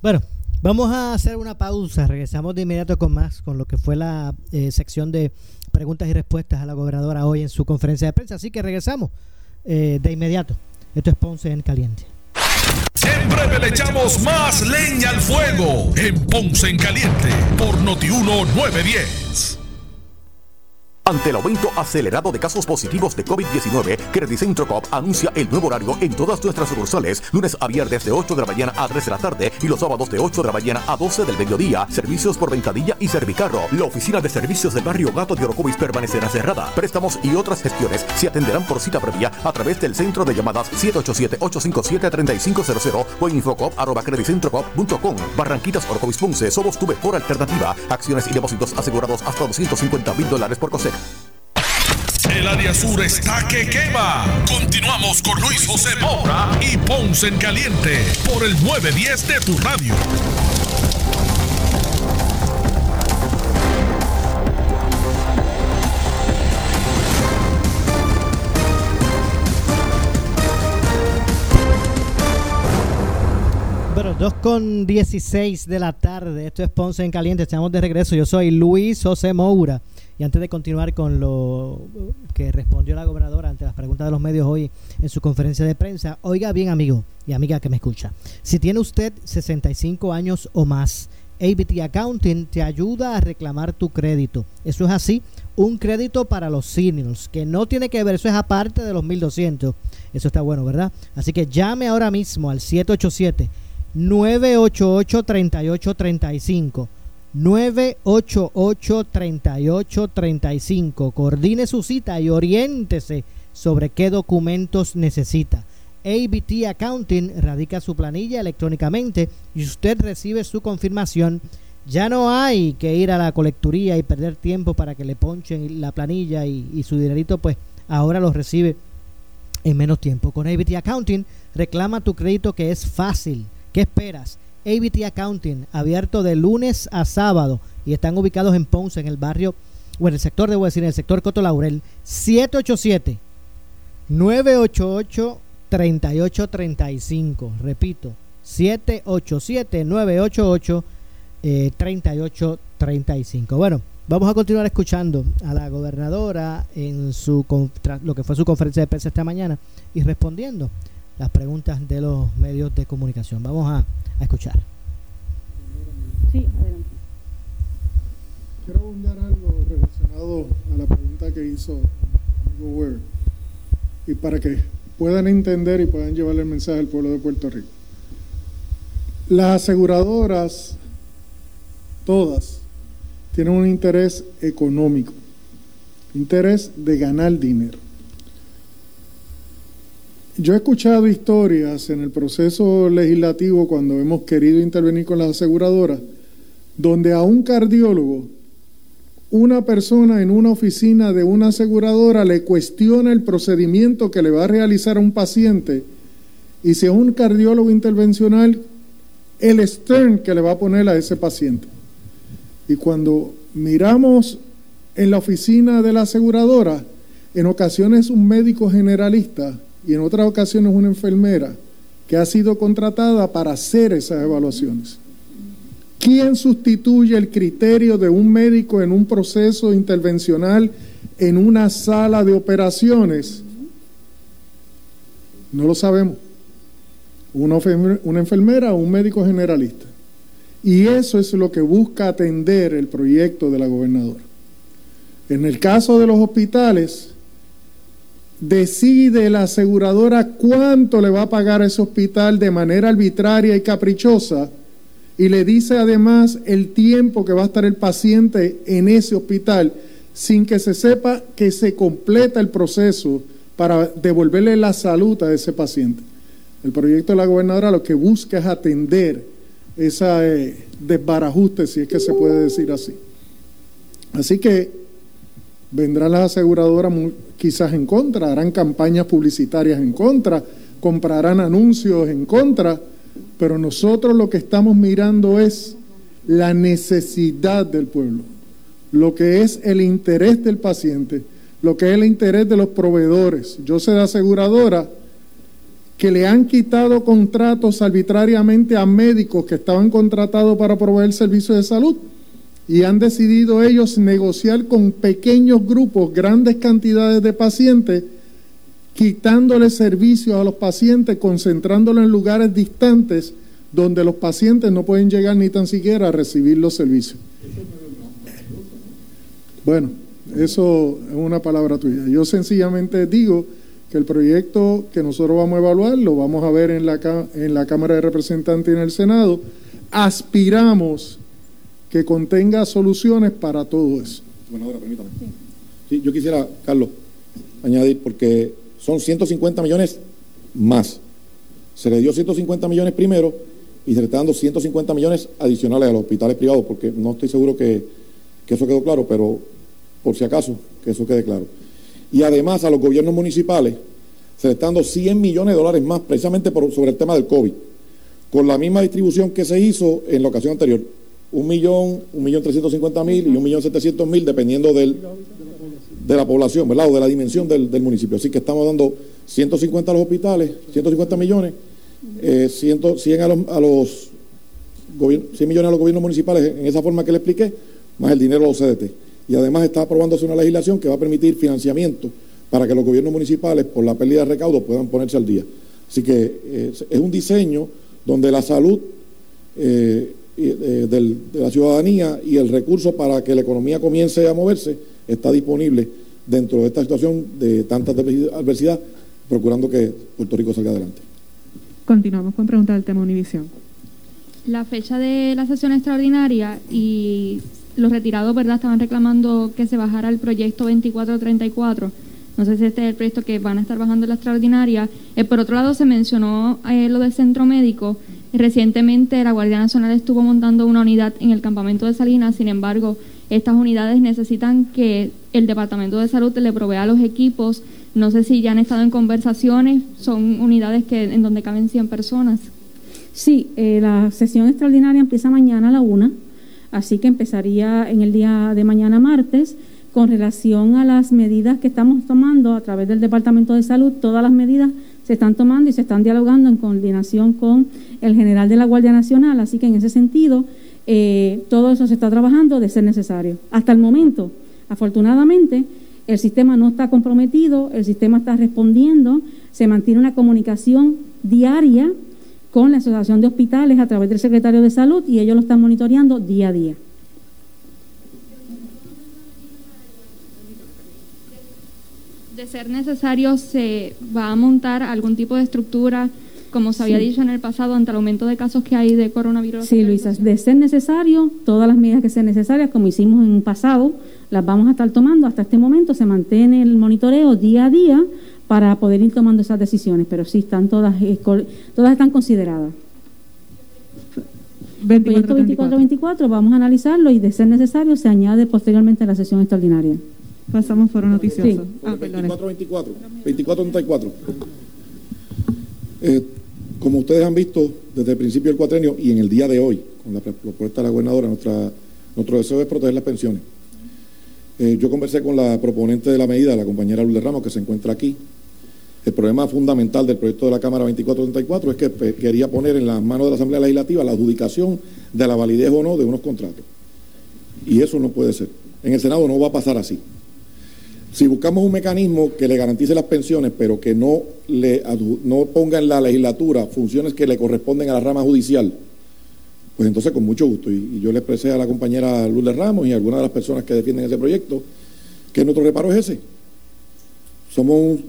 Bueno, vamos a hacer una pausa. Regresamos de inmediato con más, con lo que fue la sección de preguntas y respuestas a la gobernadora hoy en su conferencia de prensa. Así que regresamos de inmediato. Esto es Ponce en Caliente. En breve le echamos más leña al fuego en Ponce en Caliente por Notiuno 910. Ante el aumento acelerado de casos positivos de COVID-19, Credicentro Coop anuncia el nuevo horario en todas nuestras sucursales, lunes a viernes de 8 de la mañana a 3 de la tarde y los sábados de 8 de la mañana a 12 del mediodía. Servicios por ventadilla y servicarro. La oficina de servicios del barrio Gato de Orocovis permanecerá cerrada. Préstamos y otras gestiones se atenderán por cita previa a través del centro de llamadas 787-857-3500 o infocop.credicentropop.com. Barranquitas Orocovis Ponce, somos tu mejor alternativa. Acciones y depósitos asegurados hasta 250 mil dólares por COSEC. El área sur está que quema. Continuamos con Luis José Moura y Ponce en Caliente por el 910 de tu radio. Bueno, 2 con 16 de la tarde. Esto es Ponce en Caliente. Estamos de regreso. Yo soy Luis José Moura. Y antes de continuar con lo que respondió la gobernadora ante las preguntas de los medios hoy en su conferencia de prensa, oiga bien, amigo y amiga que me escucha. Si tiene usted 65 años o más, ABT Accounting te ayuda a reclamar tu crédito. Eso es así, un crédito para los seniors, que no tiene que ver, eso es aparte de los 1200. Eso está bueno, ¿verdad? Así que llame ahora mismo al 787 988 3835 988-3835. Coordine su cita y oriéntese sobre qué documentos necesita. ABT Accounting radica su planilla electrónicamente y usted recibe su confirmación. Ya no hay que ir a la colecturía y perder tiempo para que le ponchen la planilla y, y su dinerito, pues ahora lo recibe en menos tiempo. Con ABT Accounting reclama tu crédito que es fácil. ¿Qué esperas? ABT Accounting, abierto de lunes a sábado y están ubicados en Ponce, en el barrio, o en el sector, debo decir, en el sector Coto Laurel, 787-988-3835. Repito, 787-988-3835. Bueno, vamos a continuar escuchando a la gobernadora en su lo que fue su conferencia de prensa esta mañana y respondiendo las preguntas de los medios de comunicación. Vamos a, a escuchar. Sí, adelante. Quiero abundar algo relacionado a la pregunta que hizo el amigo Weber y para que puedan entender y puedan llevarle el mensaje al pueblo de Puerto Rico. Las aseguradoras, todas, tienen un interés económico, interés de ganar dinero. Yo he escuchado historias en el proceso legislativo cuando hemos querido intervenir con las aseguradoras, donde a un cardiólogo, una persona en una oficina de una aseguradora le cuestiona el procedimiento que le va a realizar a un paciente y si es un cardiólogo intervencional, el stern que le va a poner a ese paciente. Y cuando miramos en la oficina de la aseguradora, en ocasiones un médico generalista y en otras ocasiones una enfermera que ha sido contratada para hacer esas evaluaciones. ¿Quién sustituye el criterio de un médico en un proceso intervencional en una sala de operaciones? No lo sabemos. Una, una enfermera o un médico generalista. Y eso es lo que busca atender el proyecto de la gobernadora. En el caso de los hospitales, decide la aseguradora cuánto le va a pagar a ese hospital de manera arbitraria y caprichosa y le dice además el tiempo que va a estar el paciente en ese hospital sin que se sepa que se completa el proceso para devolverle la salud a ese paciente. El proyecto de la gobernadora lo que busca es atender ese eh, desbarajuste, si es que se puede decir así. Así que vendrán las aseguradoras quizás en contra, harán campañas publicitarias en contra, comprarán anuncios en contra, pero nosotros lo que estamos mirando es la necesidad del pueblo, lo que es el interés del paciente, lo que es el interés de los proveedores. Yo sé de aseguradora que le han quitado contratos arbitrariamente a médicos que estaban contratados para proveer servicios de salud y han decidido ellos negociar con pequeños grupos, grandes cantidades de pacientes, quitándole servicios a los pacientes, concentrándolo en lugares distantes donde los pacientes no pueden llegar ni tan siquiera a recibir los servicios. Bueno, eso es una palabra tuya. Yo sencillamente digo que el proyecto que nosotros vamos a evaluar lo vamos a ver en la, en la Cámara de Representantes y en el Senado. Aspiramos que contenga soluciones para todo eso. Bueno, ahora permítame. Sí, yo quisiera, Carlos, añadir, porque son 150 millones más. Se le dio 150 millones primero y se le está dando 150 millones adicionales a los hospitales privados, porque no estoy seguro que, eso quedó claro, pero por si acaso, que eso quede claro. Y además a los gobiernos municipales se le están dando 100 millones de dólares más, precisamente por, sobre el tema del COVID, con la misma distribución que se hizo en la ocasión anterior un millón, un millón trescientos cincuenta mil y un millón setecientos mil, dependiendo del, de la población, ¿verdad? O de la dimensión del, municipio. Así que estamos dando 150 a los hospitales, 150 millones, eh, 100, a los, a los 100 millones a los gobiernos municipales en esa forma que le expliqué, más el dinero a los CDT. Y además está aprobándose una legislación que va a permitir financiamiento para que los gobiernos municipales, por la pérdida de recaudos, puedan ponerse al día. Así que eh, es un diseño donde la salud eh, eh, de la ciudadanía y el recurso para que la economía comience a moverse está disponible dentro de esta situación de tanta adversidad, procurando que Puerto Rico salga adelante. Continuamos con preguntas del tema Univisión. La fecha de la sesión extraordinaria y los retirados, ¿verdad?, estaban reclamando que se bajara el proyecto 2434. No sé si este es el proyecto que van a estar bajando la extraordinaria. Eh, por otro lado, se mencionó eh, lo del centro médico. Recientemente la Guardia Nacional estuvo montando una unidad en el campamento de Salinas, sin embargo, estas unidades necesitan que el Departamento de Salud le provea los equipos. No sé si ya han estado en conversaciones, son unidades que en donde caben 100 personas. Sí, eh, la sesión extraordinaria empieza mañana a la una, así que empezaría en el día de mañana martes con relación a las medidas que estamos tomando a través del Departamento de Salud, todas las medidas se están tomando y se están dialogando en coordinación con el general de la Guardia Nacional, así que en ese sentido eh, todo eso se está trabajando de ser necesario. Hasta el momento, afortunadamente, el sistema no está comprometido, el sistema está respondiendo, se mantiene una comunicación diaria con la Asociación de Hospitales a través del secretario de Salud y ellos lo están monitoreando día a día. De ser necesario, ¿se va a montar algún tipo de estructura, como se había Sí. dicho en el pasado, ante el aumento de casos que hay de coronavirus? Sí, Luisa, de ser necesario, todas las medidas que sean necesarias, como hicimos en un pasado, las vamos a estar tomando. Hasta este momento se mantiene el monitoreo día a día para poder ir tomando esas decisiones, pero sí están todas, eh, todas están consideradas. El proyecto 24-24 vamos a analizarlo y de ser necesario se añade posteriormente a la sesión extraordinaria. Pasamos foro noticioso. Sí. Ah, perdone. 24-24. 24-34. Eh, como ustedes han visto desde el principio del cuatrenio y en el día de hoy, con la propuesta de la gobernadora, nuestra, nuestro deseo es proteger las pensiones. Eh, yo conversé con la proponente de la medida, la compañera Lourdes Ramos, que se encuentra aquí. El problema fundamental del proyecto de la Cámara 2434 es que quería poner en las manos de la Asamblea Legislativa la adjudicación de la validez o no de unos contratos. Y eso no puede ser. En el Senado no va a pasar así. Si buscamos un mecanismo que le garantice las pensiones, pero que no, le no ponga en la legislatura funciones que le corresponden a la rama judicial, pues entonces con mucho gusto. Y, y yo le expresé a la compañera Lourdes Ramos y a algunas de las personas que defienden ese proyecto que nuestro reparo es ese. Somos un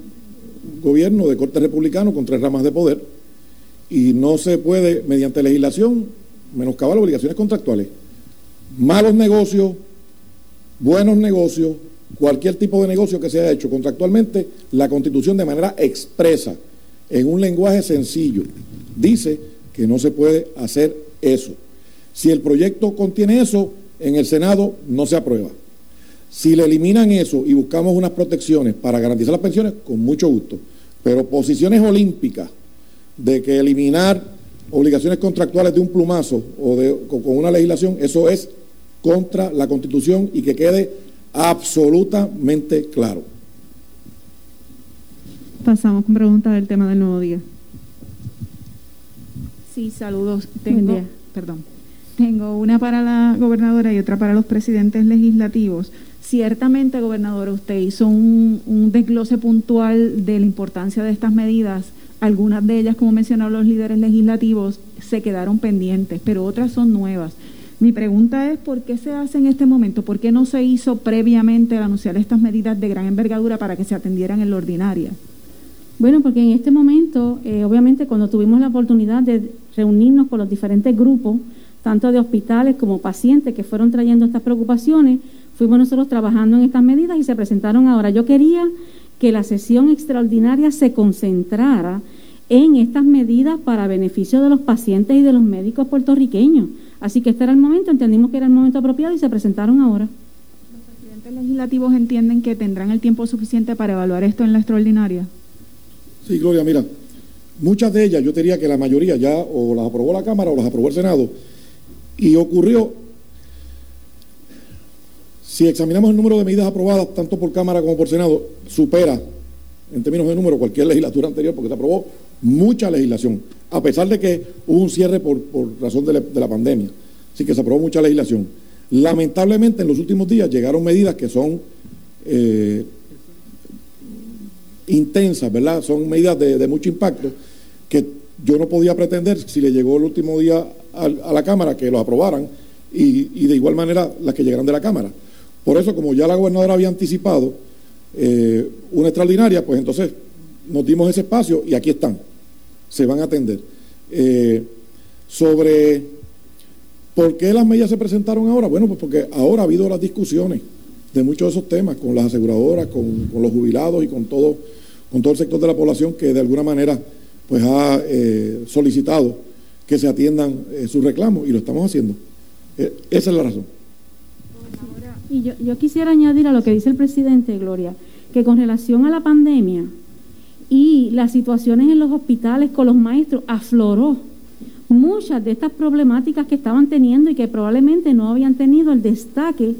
gobierno de corte republicano con tres ramas de poder y no se puede, mediante legislación, menoscabar obligaciones contractuales. Malos negocios, buenos negocios, cualquier tipo de negocio que se haya hecho contractualmente, la Constitución de manera expresa, en un lenguaje sencillo, dice que no se puede hacer eso. Si el proyecto contiene eso, en el Senado no se aprueba. Si le eliminan eso y buscamos unas protecciones para garantizar las pensiones, con mucho gusto. Pero posiciones olímpicas de que eliminar obligaciones contractuales de un plumazo o de, con con una legislación, eso es contra la Constitución y que quede absolutamente claro. Pasamos con preguntas del tema del nuevo día. Sí, saludos. Buen Tengo, día. perdón. Tengo una para la gobernadora y otra para los presidentes legislativos. Ciertamente, gobernadora, usted hizo un, un desglose puntual de la importancia de estas medidas. Algunas de ellas, como mencionaron los líderes legislativos, se quedaron pendientes, pero otras son nuevas. Mi pregunta es, ¿por qué se hace en este momento? ¿Por qué no se hizo previamente al anunciar estas medidas de gran envergadura para que se atendieran en la ordinaria? Bueno, porque en este momento, eh, obviamente, cuando tuvimos la oportunidad de reunirnos con los diferentes grupos, tanto de hospitales como pacientes que fueron trayendo estas preocupaciones, fuimos nosotros trabajando en estas medidas y se presentaron ahora. Yo quería que la sesión extraordinaria se concentrara en estas medidas para beneficio de los pacientes y de los médicos puertorriqueños. Así que este era el momento, entendimos que era el momento apropiado y se presentaron ahora. ¿Los presidentes legislativos entienden que tendrán el tiempo suficiente para evaluar esto en la extraordinaria? Sí, Gloria, mira, muchas de ellas, yo te diría que la mayoría ya o las aprobó la Cámara o las aprobó el Senado. Y ocurrió, si examinamos el número de medidas aprobadas tanto por Cámara como por Senado, supera en términos de número cualquier legislatura anterior porque se aprobó mucha legislación, a pesar de que hubo un cierre por, por razón de la, de la pandemia. Así que se aprobó mucha legislación. Lamentablemente en los últimos días llegaron medidas que son eh, intensas, ¿verdad? Son medidas de, mucho impacto que yo no podía pretender si le llegó el último día a, la Cámara que los aprobaran y, y de igual manera las que llegaran de la Cámara. Por eso, como ya la gobernadora había anticipado eh, una extraordinaria, pues entonces nos dimos ese espacio y aquí están, se van a atender. Eh, sobre por qué las medidas se presentaron ahora, bueno, pues porque ahora ha habido las discusiones de muchos de esos temas con las aseguradoras, con, los jubilados y con todo, con todo el sector de la población que de alguna manera pues ha eh, solicitado que se atiendan eh, sus reclamos y lo estamos haciendo. Eh, esa es la razón. Y yo, yo quisiera añadir a lo que dice el presidente, Gloria, que con relación a la pandemia y las situaciones en los hospitales con los maestros, afloró muchas de estas problemáticas que estaban teniendo y que probablemente no habían tenido el destaque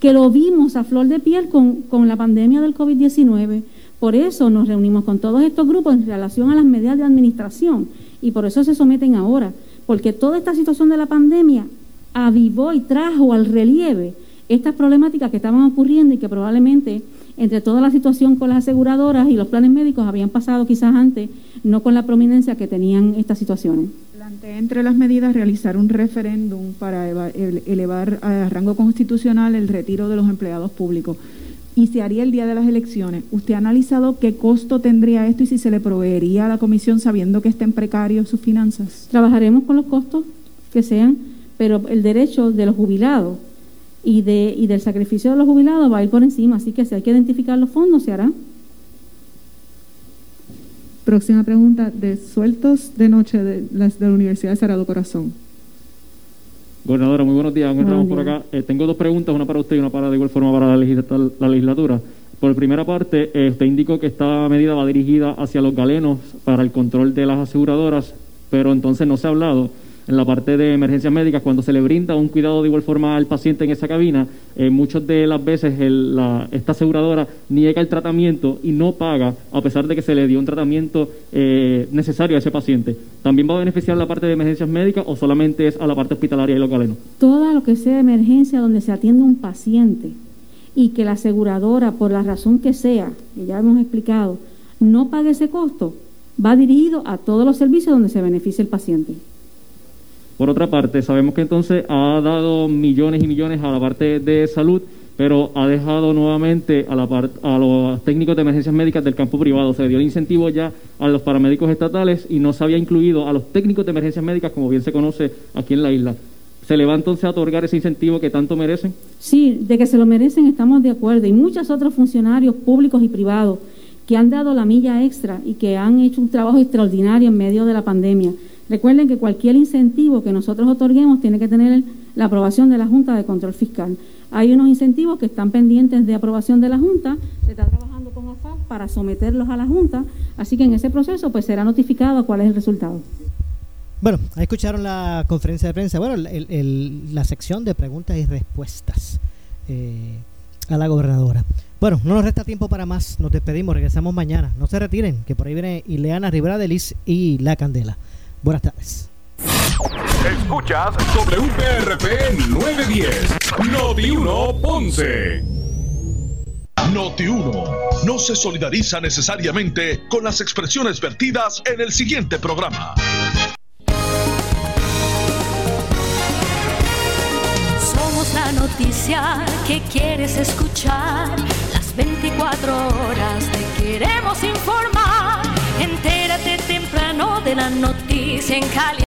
que lo vimos a flor de piel con, con la pandemia del COVID-19. Por eso nos reunimos con todos estos grupos en relación a las medidas de administración y por eso se someten ahora, porque toda esta situación de la pandemia avivó y trajo al relieve estas problemáticas que estaban ocurriendo y que probablemente entre toda la situación con las aseguradoras y los planes médicos habían pasado quizás antes, no con la prominencia que tenían estas situaciones. Plantea entre las medidas realizar un referéndum para eva- ele- elevar a rango constitucional el retiro de los empleados públicos. y se haría el día de las elecciones. ¿Usted ha analizado qué costo tendría esto y si se le proveería a la comisión sabiendo que estén precarios sus finanzas? Trabajaremos con los costos que sean, pero el derecho de los jubilados y, de, y del sacrificio de los jubilados va a ir por encima, así que si hay que identificar los fondos, se hará. Próxima pregunta de sueltos de noche de, las de la Universidad de Sagrado Corazón. Gobernadora, muy buenos días. Buenos por acá. Eh, tengo dos preguntas, una para usted y una para de igual forma para la legislatura. Por primera parte, eh, usted indicó que esta medida va dirigida hacia los galenos para el control de las aseguradoras, pero entonces no se ha hablado en la parte de emergencias médicas, cuando se le brinda un cuidado de igual forma al paciente en esa cabina, eh, muchas de las veces el- la- esta aseguradora niega el tratamiento y no paga, a pesar de que se le dio un tratamiento eh, necesario a ese paciente. ¿También va a beneficiar la parte de emergencias médicas o solamente es a la parte hospitalaria y los galenos? Todo lo que sea emergencia donde se atiende un paciente y que la aseguradora, por la razón que sea, que ya hemos explicado, no pague ese costo, va dirigido a todos los servicios donde se beneficie el paciente. Por otra parte, sabemos que entonces ha dado millones y millones a la parte de salud, pero ha dejado nuevamente a, la a los técnicos de emergencias médicas del campo privado. Se dio el incentivo ya a los paramédicos estatales y no se había incluido a los técnicos de emergencias médicas, como bien se conoce aquí en la isla. ¿Se le va entonces a otorgar ese incentivo que tanto merecen? Sí, de que se lo merecen estamos de acuerdo. Y muchos otros funcionarios públicos y privados que han dado la milla extra y que han hecho un trabajo extraordinario en medio de la pandemia. Recuerden que cualquier incentivo que nosotros otorguemos tiene que tener la aprobación de la Junta de Control Fiscal. Hay unos incentivos que están pendientes de aprobación de la Junta, se está trabajando con AFAP para someterlos a la Junta, así que en ese proceso pues será notificado cuál es el resultado. Bueno, ahí escucharon la conferencia de prensa, bueno, el- la sección de preguntas y respuestas eh, a la gobernadora. Bueno, no nos resta tiempo para más, nos despedimos, regresamos mañana. No se retiren, que por ahí viene Ileana Rivera de Liz y La Candela. Buenas tardes. Escuchas WPRP 910, Noti 1 Ponce. Noti 1 no se solidariza necesariamente con las expresiones vertidas en el siguiente programa. Somos la noticia que quieres escuchar. Las 24 horas te queremos informar. Entérate temprano de la noticia en Cali.